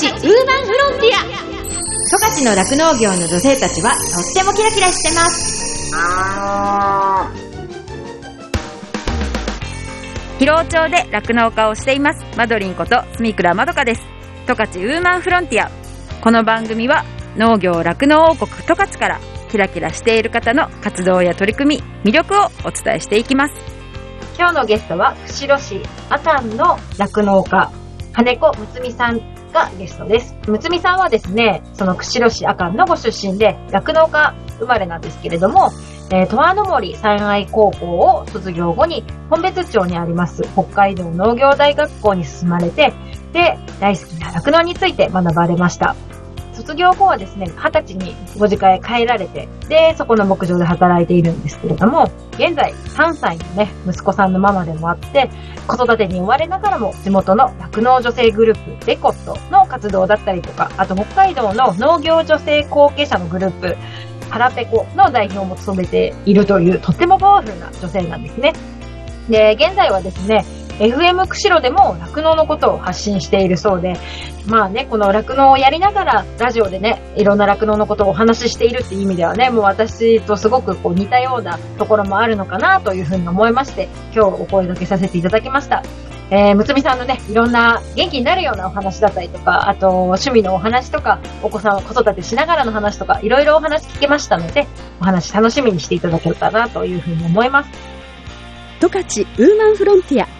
チウーマンフロンティア。十勝の酪農業の女性たちはとってもキラキラしてます。広尾町で酪農家をしています。マドリンこと住倉まどかです。十勝ウーマンフロンティア。この番組は農業酪農王国十勝からキラキラしている方の活動や取り組み魅力をお伝えしていきます。今日のゲストは釧路市阿寒の酪農家金子睦美さんがゲストです。むつみさんはですね、その釧路市阿寒のご出身で、酪農家生まれなんですけれども、えー、十和の森山愛高校を卒業後に、本別町にあります北海道農業大学校に進まれて、で、大好きな酪農について学ばれました。卒業後はですね、二十歳にご実家へ帰られて、で、そこの牧場で働いているんですけれども、現在3歳のね、息子さんのママでもあって、子育てに追われながらも地元の酪農女性グループ、デコットの活動だったりとか、あと北海道の農業女性後継者のグループ、ハラペコの代表も務めているという、とってもパワフルな女性なんですね。で、現在はですね、FM 釧路でも酪農のことを発信しているそうで、まあね、この酪農をやりながら、ラジオでね、いろんな酪農のことをお話ししているっていう意味ではね、もう私とすごくこう似たようなところもあるのかなというふうに思いまして、今日お声掛けさせていただきました。えー、むつみさんのね、いろんな元気になるようなお話だったりとか、あと趣味のお話とか、お子さんを子育てしながらの話とか、いろいろお話聞けましたので、お話楽しみにしていただけたらなというふうに思います。十勝ウーマンフロンティア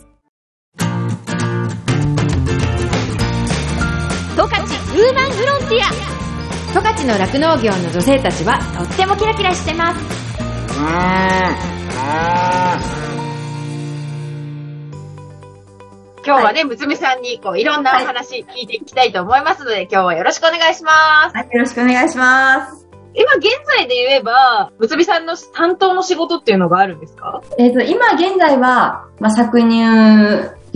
十勝の酪農業の女性たちはとってもキラキラしてます今日はね、むつみさんにこういろんなお話聞いていきたいと思いますので、はい、今日はよろしくお願いします。はい、よろしくお願いします。今現在で言えば、むつみさんの担当の仕事っていうのがあるんですか？えっ、ー、と、今現在は、まあ、搾乳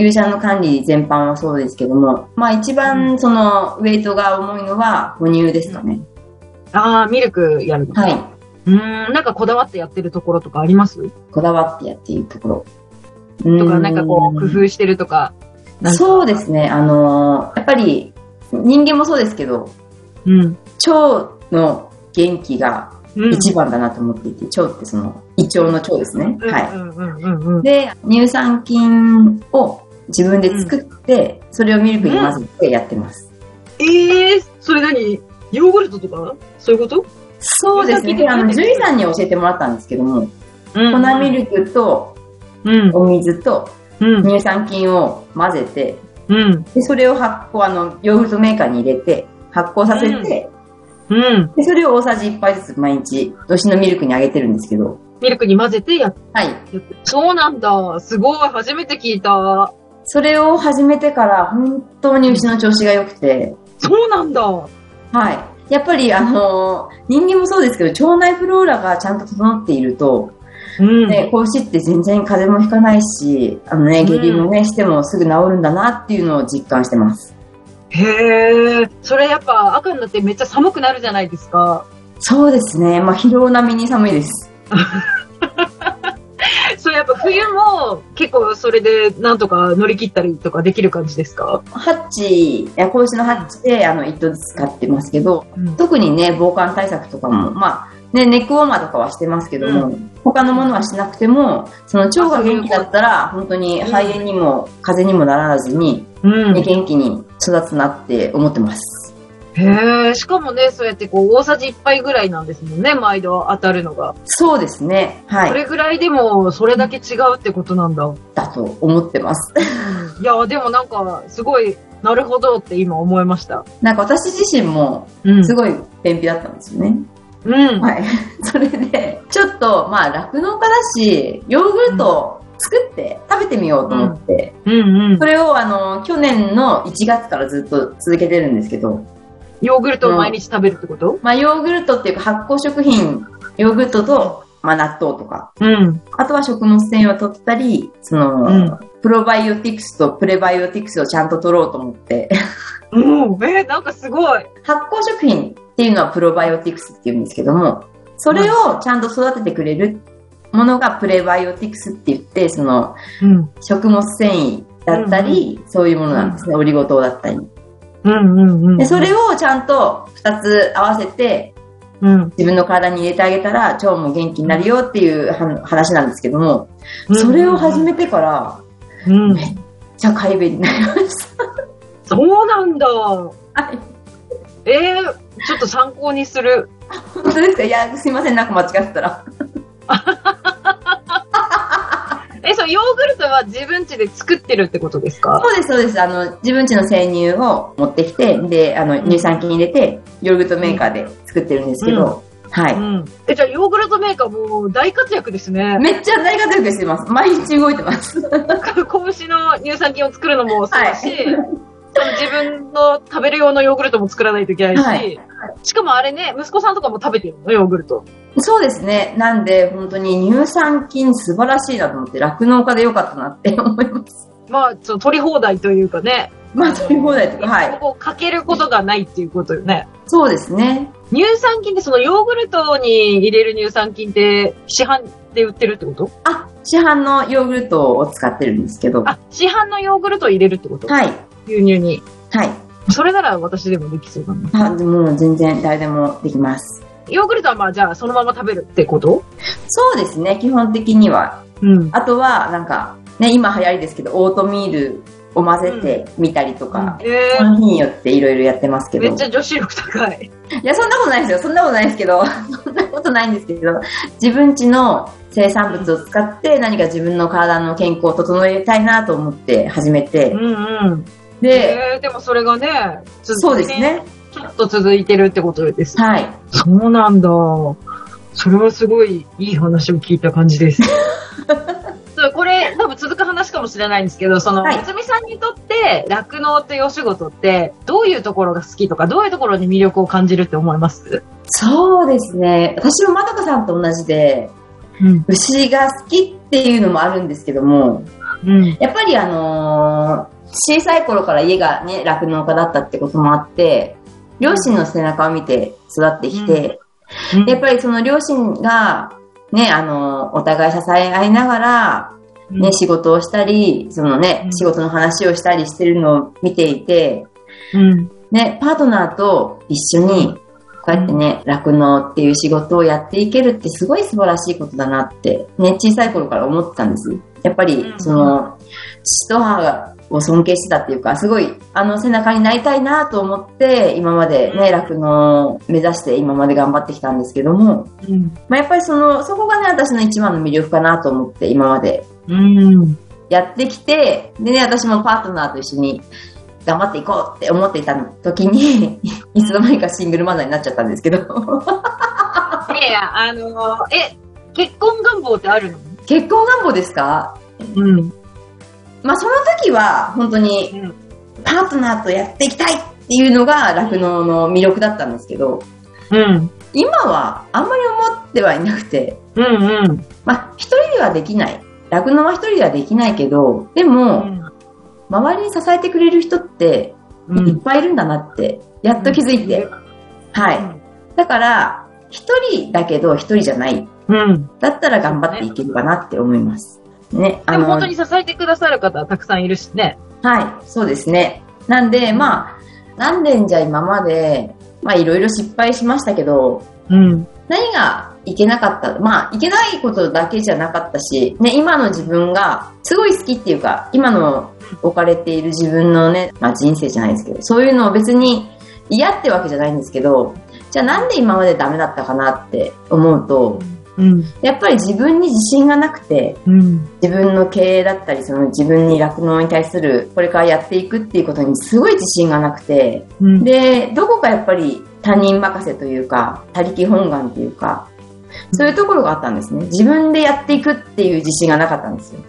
牛舎の管理全般はそうですけども、まあ一番そのウェイトが重いのは母乳ですかね。ああ、ミルクやるのはい。うん、なんかこだわってやってるところとかあります？こだわってやっているところ。とか、なんかこう、工夫してるとか。かそうですね。あのー、やっぱり、人間もそうですけど、うん。腸の元気が一番だなと思っていて、腸ってその、胃腸の腸ですね。はい。で、乳酸菌を自分で作って、それをミルクに混ぜてやってます。ええー、それ何？ヨーグルトとか？そういうこと？そうですね。あの、獣医さんに教えてもらったんですけども、うんうん、粉ミルクと、お水と、乳酸菌を混ぜて、うん、でそれを発酵、あの、ヨーグルトメーカーに入れて、発酵させて、うん、でそれを大さじ1杯ずつ毎日、牛のミルクにあげてるんですけど。ミルクに混ぜてやっはい。そうなんだ。すごい。初めて聞いた。それを始めてから本当に牛の調子が良くて。そうなんだ。はい。やっぱりあの、人間もそうですけど、腸内フローラがちゃんと整っていると、うん、ね、子牛って全然風邪もひかないし、あのね、下痢もね、してもすぐ治るんだなっていうのを実感してます。へえ、それやっぱ赤になってめっちゃ寒くなるじゃないですか。そうですね。まあ、疲労並みに寒いです。っぱ冬も結構それでなんとか乗り切ったりとかできる感じですか？ハッチ、子牛のハッチであの糸使ってますけど、うん、特にね、防寒対策とかも、まあ、ね、ネックウォーマーとかはしてますけども、うん、他のものはしなくても、その腸が元気だったら、本当に肺炎にも風邪にもならずに、うん、元気に育つなって思ってます。へえ、しかもね、そうやってこう、大さじ1杯ぐらいなんですもんね、毎度当たるのが。そうですね。はい。それぐらいでも、それだけ違うってことなんだ。だと思ってます。いや、でもなんか、すごい、なるほどって今思いました。なんか私自身も、うんすごい便秘だったんですよね。うん。はい。それで、ちょっと、まあ、酪農家だし、ヨーグルトを作って食べてみようと思って、うんうんそ。れを、あの、去年の1月からずっと続けてるんですけど、ヨーグルトを毎日食べるってこと？まあ、ヨーグルトっていうか発酵食品、ヨーグルトと、まあ、納豆とか、うん。あとは食物繊維を取ったり、その、うんプロバイオティクスとプレバイオティクスをちゃんと取ろうと思って、うん。えーなんかすごい。発酵食品っていうのはプロバイオティクスって言うんですけども、それをちゃんと育ててくれるものがプレバイオティクスって言って、そのうん。食物繊維だったり、そういうものなんですね、オリゴ糖だったり。うんうんうん。で、それをちゃんと2つ合わせて、うん。自分の体に入れてあげたら腸も元気になるよっていうは話なんですけども、それを始めてから、うん。めっちゃ快便になりました。そうなんだ。はい。えー、ちょっと参考にする。本当ですか？いや、すいません、なんか間違ってたら。え、そう、ヨーグルトは自分家で作ってるってことですか？そうです、そうです。あの、自分家の生乳を持ってきて、で、あの、乳酸菌入れて、ヨーグルトメーカーで作ってるんですけど、はい。うん。え、じゃあヨーグルトメーカーもう大活躍ですね。めっちゃ大活躍してます。毎日動いてます。拳の乳酸菌を作るのもそうだし、はい自分の食べる用のヨーグルトも作らないといけないし、はいしかもあれね、息子さんとかも食べてるの、ヨーグルト。そうですね。なんで、本当に乳酸菌素晴らしいなと思って、酪農家でよかったなって 思います。まあ、その取り放題というかね、まあ、取り放題とか、はい。ここかけることがないっていうことよね。そうですね。乳酸菌ってそのヨーグルトに入れる乳酸菌って市販で売ってるってこと？あ、市販のヨーグルトを使ってるんですけど、あ、市販のヨーグルトを入れるってこと？はい。牛乳に。はい。それなら私でもできそうだな。あでも全然誰でもできます。ヨーグルトはまあじゃあそのまま食べるってこと？そうですね、基本的には。うん。あとは、なんか、ね、今流行りですけど、オートミールを混ぜてみたりとか、えその日によっていろいろやってますけー、ど。めっちゃ女子力高い。いや、そんなことないですよ。そんなことないですけど、そんなことないんですけど、自分家の生産物を使って何か自分の体の健康を整えたいなと思って始めてう、んうん。で、えー、でもそれがね、続そうです。ね。ちょっと続いてるってことです。はい。そうなんだ。それはすごいいい話を聞いた感じです。これ、多分続く話かもしれないんですけど、その、はいさんにとって、酪農っていうお仕事って、どういうところが好きとか、どういうところに魅力を感じるって思います？そうですね。私もまどかさんと同じで、うん。牛が好きっていうのもあるんですけども、うん。やっぱりあのー小さい頃から家がね、酪農家だったってこともあって、両親の背中を見て育ってきて、やっぱりその両親が、ね、あのーお互い支え合いながら、ね、仕事をしたり、そのねう、ん。仕事の話をしたりしてるのを見ていて、うん。ね、パートナーと一緒に、こうやってね、酪農っていう仕事をやっていけるってすごい素晴らしいことだなって、ね、小さい頃から思ってたんです。やっぱりう、ん。その、父と母を尊敬してたっていうか、すごい、あの背中になりたいなと思って、今までね、酪農を目指して今まで頑張ってきたんですけども、うん。まあ、やっぱりその、そこがね、私の一番の魅力かなと思って、今までうん。やってきて、でね、私もパートナーと一緒に頑張っていこうって思っていた時に、いつの間にかシングルマザーになっちゃったんですけど、いやいや、あのーえ、結婚願望ってあるの？結婚願望ですか？うん。まあその時は本当にうんパートナーとやっていきたいっていうのが酪農の魅力だったんですけど、うん。今はあんまり思ってはいなくて、うんうん。まあ一人ではできない。酪農は一人ではできないけど、でも、周りに支えてくれる人ってうん。いっぱいいるんだなって、やっと気づいて。はい。だから、一人だけど一人じゃない。うん。だったら頑張っていけるかなって思います。ね。でも本当に支えてくださる方はたくさんいるしね。はい、そうですね。なんで、まあ、何年じゃ今まで、まあいろいろ失敗しましたけど、うん。何がいけなかったまあ、いけないことだけじゃなかったし、ね、今の自分がすごい好きっていうか、今の置かれている自分のね、まあ人生じゃないですけど、そういうのを別に嫌ってわけじゃないんですけど、じゃあなんで今までダメだったかなって思うと、うん。やっぱり自分に自信がなくて、うん。自分の経営だったり、その自分に酪農に対する、これからやっていくっていうことにすごい自信がなくて、うん。で、どこかやっぱり他人任せというか、他力本願っていうか、そういうところがあったんですね。自分でやっていくっていう自信がなかったんですよ。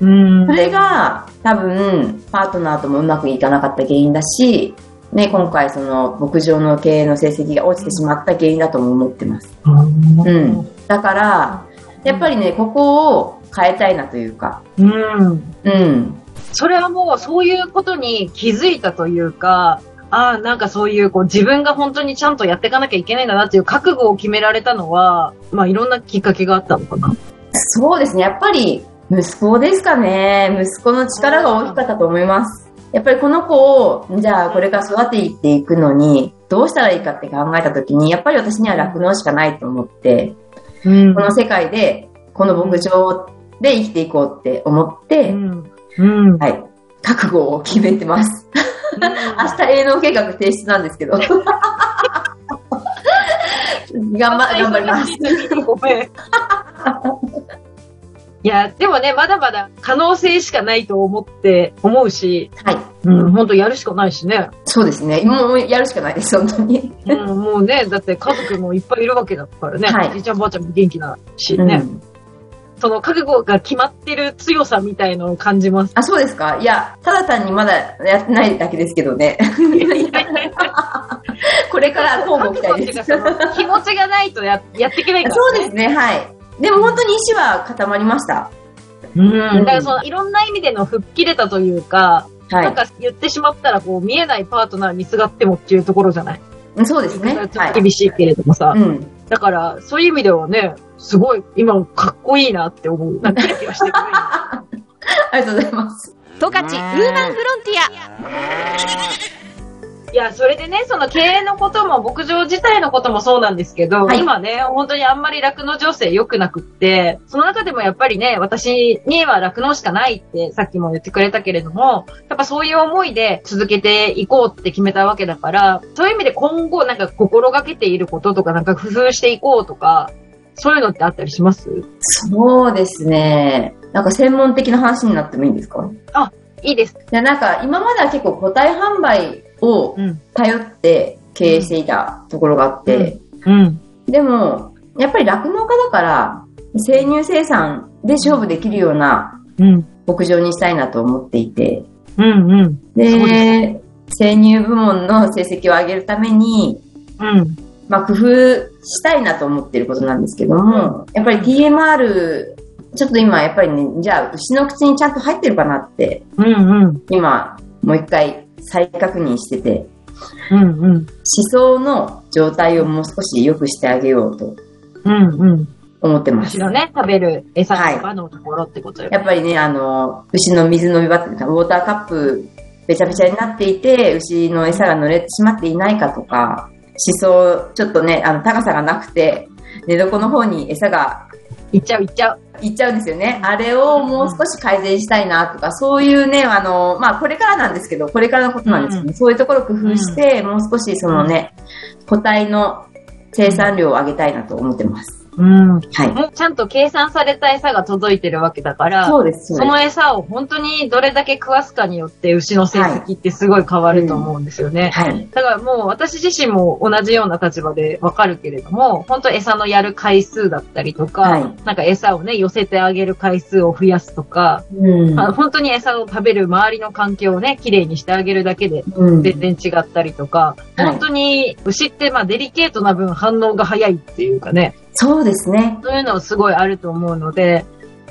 うん。それが多分パートナーともうまくいかなかった原因だし、ね、今回その牧場の経営の成績が落ちてしまった原因だとも思ってます。うん。だから、やっぱりね、ここを変えたいなというか、うん。うん。それはもうそういうことに気づいたというか、ああ、なんかそういう、こう、自分が本当にちゃんとやっていかなきゃいけないんだなっていう覚悟を決められたのは、まあいろんなきっかけがあったのかな。そうですね、やっぱり息子ですかね。息子の力が大きかったと思います。やっぱりこの子を、じゃあこれから育てていくのに、どうしたらいいかって考えたときに、やっぱり私には酪農しかないと思って、うんこの世界で、この牧場で生きていこうって思って、うん。うん。はい、覚悟を決めてます。明日営農計画提出なんですけど。頑張、頑張ります。ごめん。いや、でもね、まだまだ可能性しかないと思って、思うし、はい。うん、本当やるしかないしね。そうですね。もうやるしかないです、本当に。うん、もうね、だって家族もいっぱいいるわけだからね。はいじいちゃんばあちゃんも元気だしね。うんその覚悟が決まってる強さみたいのを感じます。あ、そうですか？いや、ただ単にまだやってないだけですけどね。これから交互期待です。その気持ちがないとややっていけないから、そうですね、はい。でも本当に意志は固まりました。うん。だからそのいろんな意味での吹っ切れたというか、はい。なんか言ってしまったらこう見えないパートナーにすがってもっていうところじゃない？そうですね。ちょっはい。と厳しいけれどもさ。うん。だから、そういう意味ではね、すごい、今、かっこいいなって思う。なんかキラキラしてる。ありがとうございます。十勝ウーマンフロンティいや、それでね、その経営のことも、牧場自体のこともそうなんですけど、はい今ね、本当にあんまり酪農情勢良くなくって、その中でもやっぱりね、私には酪農しかないってさっきも言ってくれたけれども、やっぱそういう思いで続けていこうって決めたわけだから、そういう意味で今後なんか心がけていることとか、なんか工夫していこうとか、そういうのってあったりします？そうですね。なんか専門的な話になってもいいんですか？いいです。いや、なんか今までは結構個体販売をうん。頼って経営していたところがあって、うん。でも、やっぱり酪農家だから、生乳生産で勝負できるようなうん。牧場にしたいなと思っていて、うん。うん。で、生乳部門の成績を上げるために、うん。まあ、工夫したいなと思ってることなんですけども、やっぱり TMR、ちょっと今やっぱりね、じゃあ牛の口にちゃんと入ってるかなって、うん。うん。今もう一回再確認してて、うん。うん。思想の状態をもう少し良くしてあげようとうん。うん。思ってます。牛のね、食べる餌の場のところってことよ。やっぱりね、あの、牛の水飲み場っていうか、ウォーターカップ、べちゃべちゃになっていて、牛の餌が濡れてしまっていないかとか、思想、ちょっとね、あの、高さがなくて、寝床の方に餌がいっちゃういっちゃう。いっちゃうんですよね。あれをもう少し改善したいなとか、そういうね、あの、まあ、これからなんですけど、これからのことなんですけど、そういうところを工夫して、もう少しそのね、個体の生産量を上げたいなと思ってます。うん。はい。もうちゃんと計算された餌が届いてるわけだから、そうです、そうそです。の餌を本当にどれだけ食わすかによって牛の成績ってすごい変わると思うんですよね。はい。だからもう私自身も同じような立場でわかるけれども、本当餌のやる回数だったりとか、はいなんか餌をね、寄せてあげる回数を増やすとか、うん。あの本当に餌を食べる周りの環境をね、きれいにしてあげるだけでうん全然違ったりとか、はい本当に牛ってまあデリケートな分反応が早いっていうかね、そうですね。そういうのすごいあると思うので、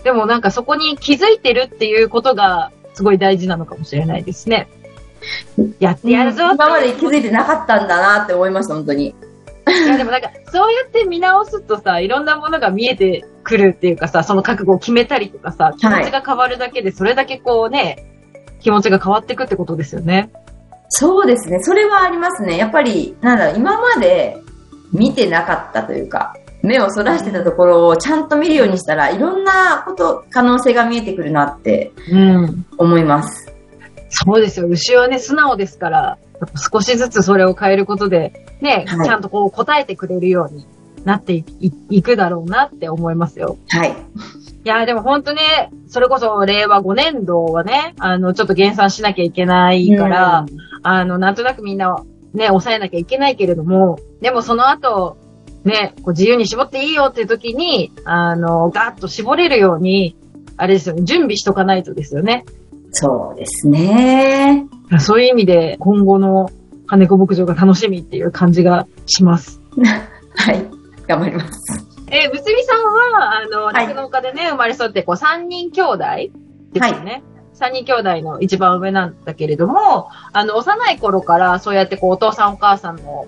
でもなんかそこに気づいてるっていうことがすごい大事なのかもしれないですね。やってやるぞって今まで気づいてなかったんだなって思いました、本当に。いやでもなんか、そうやって見直すとさ、いろんなものが見えてくるっていうかさ、その覚悟を決めたりとかさ、気持ちが変わるだけで、それだけこうね、気持ちが変わっていくってことですよね。そうですね。それはありますね。やっぱり、なんだろう、今まで見てなかったというか、目をそらしてたところをちゃんと見るようにしたら、いろんなこと、可能性が見えてくるなってうん。思います。そうですよ。牛はね、素直ですから、少しずつそれを変えることで、ね、はいちゃんとこう答えてくれるようになっていくだろうなって思いますよ。はい。いや、でも本当ね、それこそ令和5年度はね、あの、ちょっと減産しなきゃいけないから、あの、なんとなくみんなね、抑えなきゃいけないけれども、でもその後、ね、こう自由に絞っていいよっていう時に、あの、ガーッと絞れるように、あれですよね、準備しとかないとですよね。そうですね。そういう意味で、今後の金子牧場が楽しみっていう感じがします。はい。頑張ります。えー、むつみさんは、あの、はい酪農家でね、生まれ育って、こう、三人兄弟ですよね。三人兄弟の一番上なんだけれども、あの、幼い頃から、そうやってこう、お父さんお母さんの、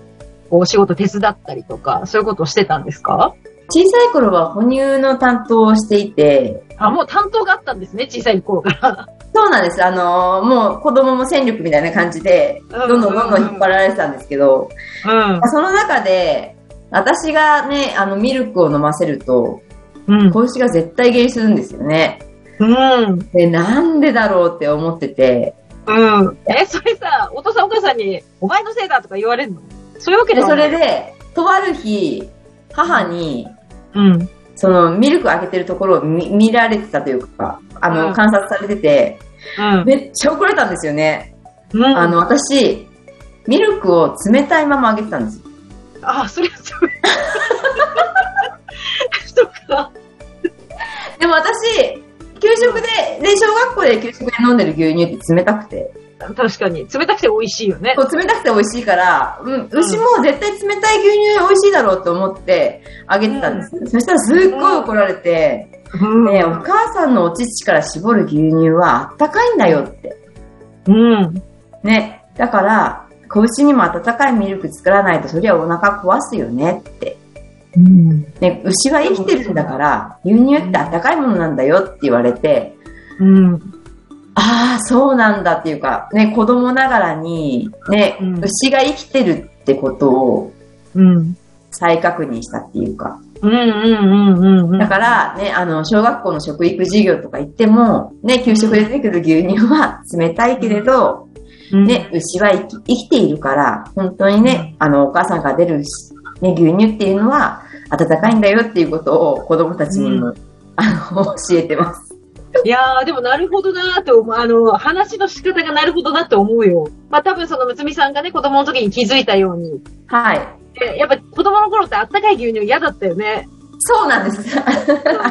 こう、お仕事手伝ったりとか、そういうことをしてたんですか？小さい頃は哺乳の担当をしていて、あ、もう担当があったんですね、小さい頃から。そうなんです。あのーもう子供も戦力みたいな感じで、どんどんどんどん引っ張られてたんですけど、うん。その中で、私がね、あの、ミルクを飲ませると、うん。子牛が絶対下痢するんですよね。うん。で、なんでだろうって思ってて、うん。え、それさ、お父さんお母さんに、お前のせいだとか言われるの？そういうわけで、それで、とある日、母に、うん。その、ミルク開けてるところを見見られてたというか、あの、うん観察されてて、うん。めっちゃ怒られたんですよね。うん。あの、私、ミルクを冷たいままあげてたんですよ。あ、それは。そっか。でも私、給食で、で、小学校で給食で飲んでる牛乳って冷たくて、確かに。冷たくて美味しいよね。そう冷たくて美味しいから、うん、牛も絶対冷たい牛乳美味しいだろうと思ってあげてたんです。そしたらすっごい怒られて、うんねえお母さんのお乳から絞る牛乳はあったかいんだよって。うん。ね。だから、子牛にも温かいミルク作らないとそりゃお腹壊すよねって。うん。ね、牛は生きてるんだから、牛乳って温かいものなんだよって言われて、うん。ああ、そうなんだっていうか、ね、子供ながらに、ね、うん牛が生きてるってことをうん。再確認したっていうか。うんうんうんうん。だから、ね、あの、小学校の食育授業とか行っても、ね、給食で出てくる牛乳は冷たいけれど、うん、ね、牛は生き生きているから、本当にね、あの、お母さんが出る、ね、牛乳っていうのは温かいんだよっていうことを子供たちにも、あの、教えてます。いやー、でもなるほどなーって思う。あの、話の仕方がなるほどなって思うよ。まあ多分そのむつみさんがね、子供の時に気づいたように。はい。でやっぱ子供の頃ってあったかい牛乳嫌だったよね。そうなんです。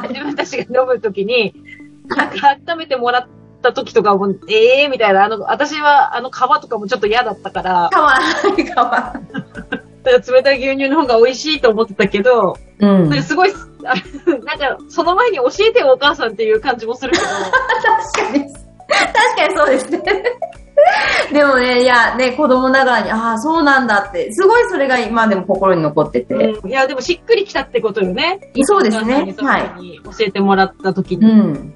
自分たちが飲む時に、なんか温めてもらった時とかも、ええー、みたいな、あの、私はあの皮とかもちょっと嫌だったから、かわいい、かわ だから冷たい牛乳の方が美味しいと思ってたけど。うん。それすごい、あ なんか、その前に教えてよお母さんっていう感じもするけど、確かに。確かにそうですね。でもね、いや、ね、子供ながらに、ああ、そうなんだって、すごいそれが今でも心に残ってて。うんいや、でもしっくりきたってことよね。そうですねお母さんにその時に教えてもらった時うに。ん。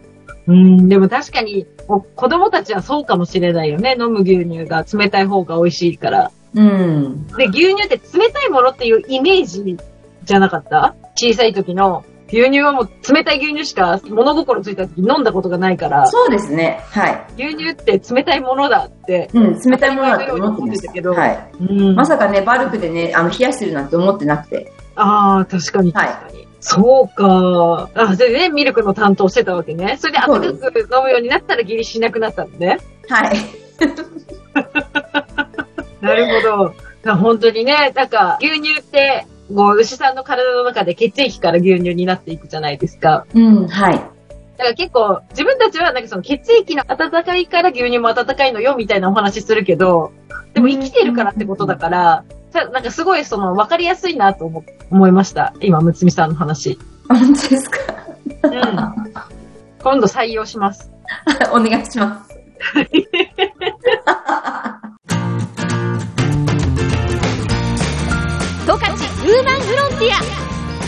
うん、でも確かに、お子供たちはそうかもしれないよね。飲む牛乳が冷たい方が美味しいから。うん。で、牛乳って冷たいものっていうイメージじゃなかった？小さい時の。牛乳はもう冷たい牛乳しか物心ついた時飲んだことがないから、そうですね。はい。牛乳って冷たいものだって。うん、冷たいものだと思ってましたけどはい。うんまさかね、バルクでね、あの、冷やしてるなんて思ってなくて。ああ、確かにはい確かに。そうか。あ、でね、ミルクの担当してたわけね。それで温かく飲むようになったら義理しなくなったのね。はい。なるほど。本当にね、なんか牛乳って、もう牛さんの体の中で血液から牛乳になっていくじゃないですか。うん、はい。だから結構、自分たちはなんかその血液の温かいから牛乳も温かいのよみたいなお話するけど、でも生きてるからってことだから、さなんかすごいその分かりやすいなと思思いました。今、むつみさんの話。本当ですか？うん。今度採用します。お願いします。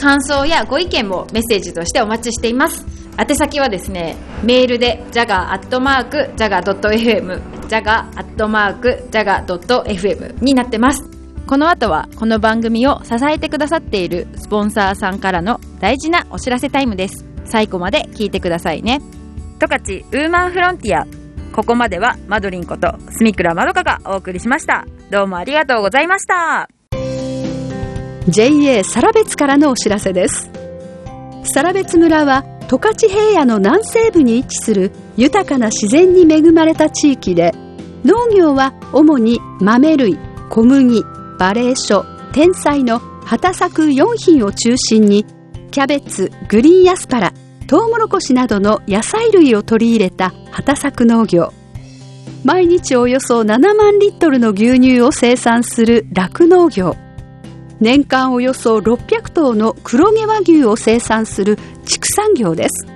感想やご意見もメッセージとしてお待ちしています。宛先はですね、メールで jaga.jaga.fm jaga.jaga.fm になってます。この後はこの番組を支えてくださっているスポンサーさんからの大事なお知らせタイムです。最後まで聞いてくださいね。十勝ウーマンフロンティア。ここまではマドリンことスミクラまどかがお送りしました。どうもありがとうございました。JA サラベツからのお知らせです。サラベツ村は十勝平野の南西部に位置する豊かな自然に恵まれた地域で農業は主に豆類、小麦、バレー書、天才の畑作4品を中心にキャベツ、グリーンアスパラ、トウモロコシなどの野菜類を取り入れた畑作農業毎日およそ7万リットルの牛乳を生産する酪農業年間およそ600頭の黒毛和牛を生産する畜産業です。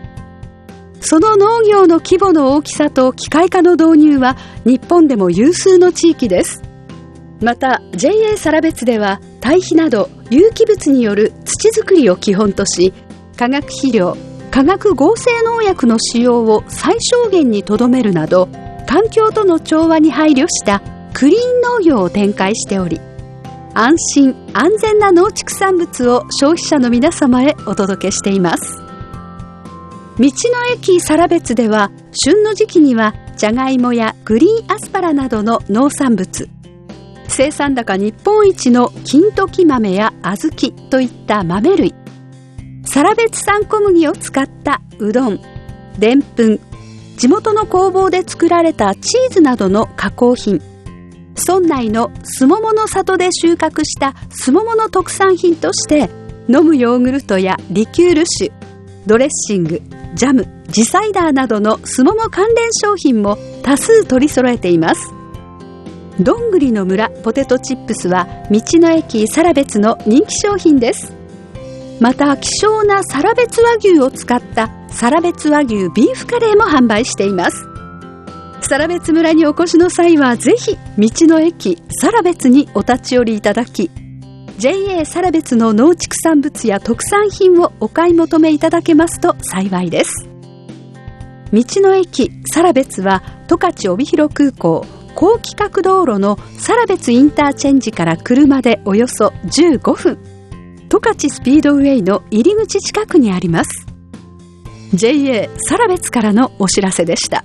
その農業の規模の大きさと機械化の導入は日本でも有数の地域です。また JA サラベツでは堆肥など有機物による土作りを基本とし化学肥料化学合成農薬の使用を最小限にとどめるなど環境との調和に配慮したクリーン農業を展開しており安心安全な農畜産物を消費者の皆様へお届けしています。道の駅サラベツでは旬の時期にはじゃがいもやグリーンアスパラなどの農産物生産高日本一の金時豆や小豆といった豆類サラベツ産小麦を使ったうどんでんぷん地元の工房で作られたチーズなどの加工品村内のすももの里で収穫したすももの特産品として飲むヨーグルトやリキュール酒ドレッシングジャムジサイダーなどのすもも関連商品も多数取り揃えています。どんぐりの村ポテトチップスは道の駅サラベツの人気商品です。また希少なサラベツ和牛を使ったサラベツ和牛ビーフカレーも販売しています。サラベツ村にお越しの際はぜひ道の駅サラベツにお立ち寄りいただき JA サラベツの農畜産物や特産品をお買い求めいただけますと幸いです。道の駅サラベツは十勝帯広空港高規格道路のサラベツインターチェンジから車でおよそ15分十勝スピードウェイの入り口近くにあります。JA サラベツからのお知らせでした。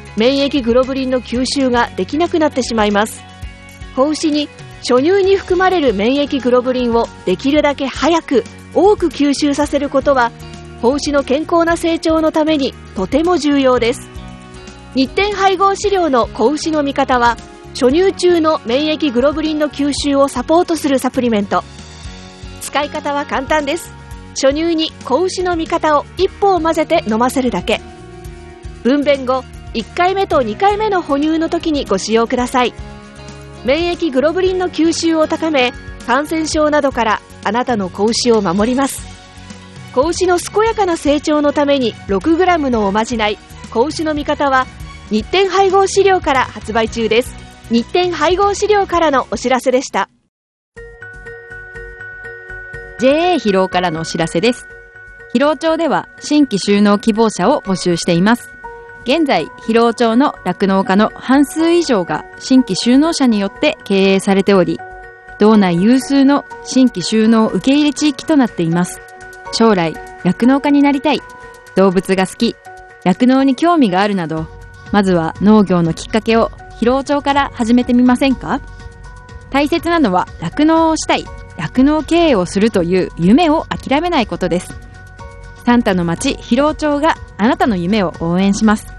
免疫グロブリンの吸収ができなくなってしまいます。子牛に初乳に含まれる免疫グロブリンをできるだけ早く多く吸収させることは子牛の健康な成長のためにとても重要です。日展配合飼料の子牛の味方は初乳中の免疫グロブリンの吸収をサポートするサプリメント。使い方は簡単です。初乳に子牛の味方を1歩を混ぜて飲ませるだけ。分娩後1回目と2回目の哺乳の時にご使用ください。免疫グロブリンの吸収を高め感染症などからあなたの子牛を守ります。子牛の健やかな成長のために 6g のおまじない子牛の味方は日展配合資料から発売中です。日展配合資料からのお知らせでした。JA 疲労からのお知らせです。疲労町では新規収納希望者を募集しています。現在疲労町の酪農家の半数以上が新規収納者によって経営されており道内有数の新規収納受け入れ地域となっています。将来酪農家になりたい。動物が好き。酪農に興味があるなどまずは農業のきっかけを疲労町から始めてみませんか？大切なのは酪農をしたい。酪農経営をするという夢を諦めないことです。サンタの町疲労町があなたの夢を応援します。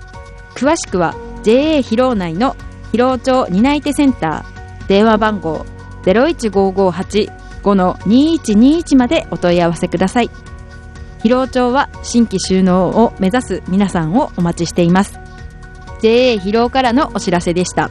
詳しくは JA 披露内の広尾町担い手センター電話番号015585-2121までお問い合わせください。広尾町は新規収納を目指す皆さんをお待ちしています。JA 広尾からのお知らせでした。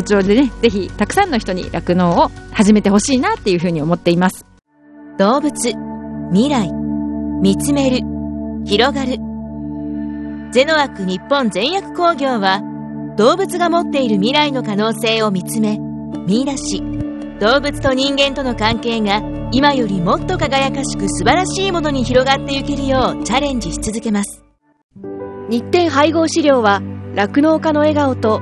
尾町でねぜひたくさんの人に酪農を始めてほしいなっていう風に思っています。動物未来見つめる広がる。ゼノアック日本全薬工業は動物が持っている未来の可能性を見つめ見出し。動物と人間との関係が今よりもっと輝かしく素晴らしいものに広がっていけるようチャレンジし続けます。日展配合飼料は酪農家の笑顔と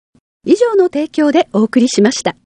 以上の提供でお送りしました。